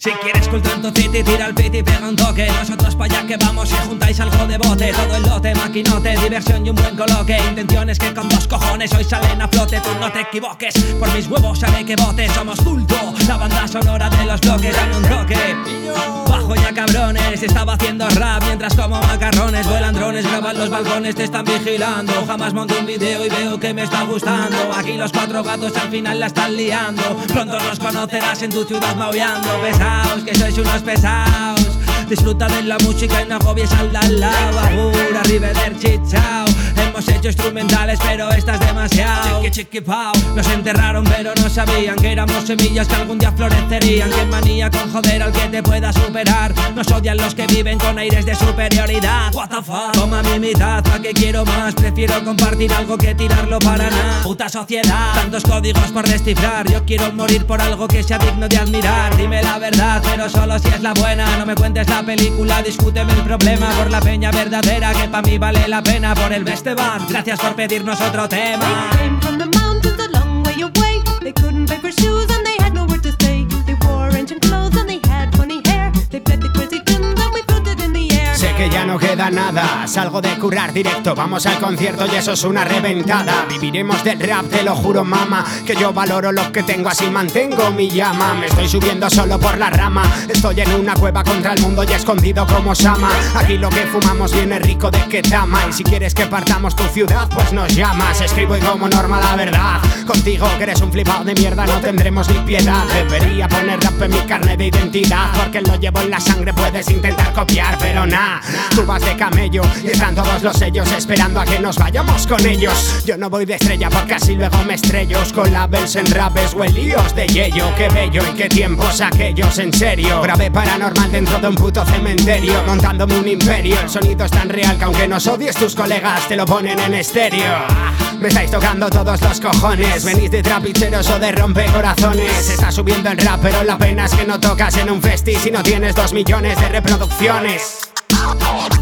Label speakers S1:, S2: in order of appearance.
S1: tu city, tira el piti, pega un toque Nosotros pa' allá que vamos. Y juntáis algo de bote Todo el lote, maquinote, diversión y un buen coloque. Intenciones que con dos cojones hoy salen a flote. Tú no te equivoques, por mis huevos haré que bote. Somos culto, la banda sonora de los bloques Dame un toque, Estaba haciendo rap mientras como macarrones Vuelan drones, graban los balcones, te están vigilando. Jamás monto un video y veo que me está gustando. Aquí los cuatro gatos al final la están liando. Pronto nos conocerás en tu ciudad maullando. Pesaos, que sois unos pesados Disfruta de la música y no agobies al lado. Ahora, arrivederci, chao Hemos hecho instrumentales pero esta es demasiado. Chiqui chiqui pao Nos enterraron pero no sabían que éramos semillas que algún día florecerían. Que manía con joder al que te pueda superar. Nos odian los que viven con aires de superioridad. What the fuck Toma mi mitad, ¿a que quiero más? Prefiero compartir algo que tirarlo para nada. Puta sociedad. Tantos códigos por descifrar. Yo quiero morir por algo que sea digno de admirar. Dime la verdad pero solo si es la buena. No me cuentes la película, discúteme el problema. Por la peña verdadera que pa' mí vale la pena. Por el Besteban, gracias por pedirnos otro tema
S2: que ya no queda nada, salgo de curar directo, vamos al concierto y eso es una reventada. Viviremos del rap, te lo juro, mama, que yo valoro lo que tengo, así mantengo mi llama. Me estoy subiendo solo por la rama, estoy en una cueva contra el mundo y escondido como Sama. Aquí lo que fumamos viene rico de Ketama, y si quieres que partamos tu ciudad, pues nos llamas. Escribo y como norma la verdad, contigo que eres un flipado de mierda, no tendremos ni piedad. Debería poner rap en mi carne de identidad, porque lo llevo en la sangre, puedes intentar copiar, pero nada. Tú vas de camello y están todos los sellos esperando a que nos vayamos con ellos. Yo no voy de estrella porque así luego me estrello con labels en rapes o en líos de yello. Qué bello y qué tiempos aquellos, en serio. Grabé paranormal dentro de un puto cementerio, montándome un imperio. El sonido es tan real que aunque nos odies tus colegas te lo ponen en estéreo. Me estáis tocando todos los cojones. Venís de trapicheros o de rompecorazones. Está subiendo el rap, pero la pena es que no tocas en un festi si no tienes dos millones de reproducciones. Música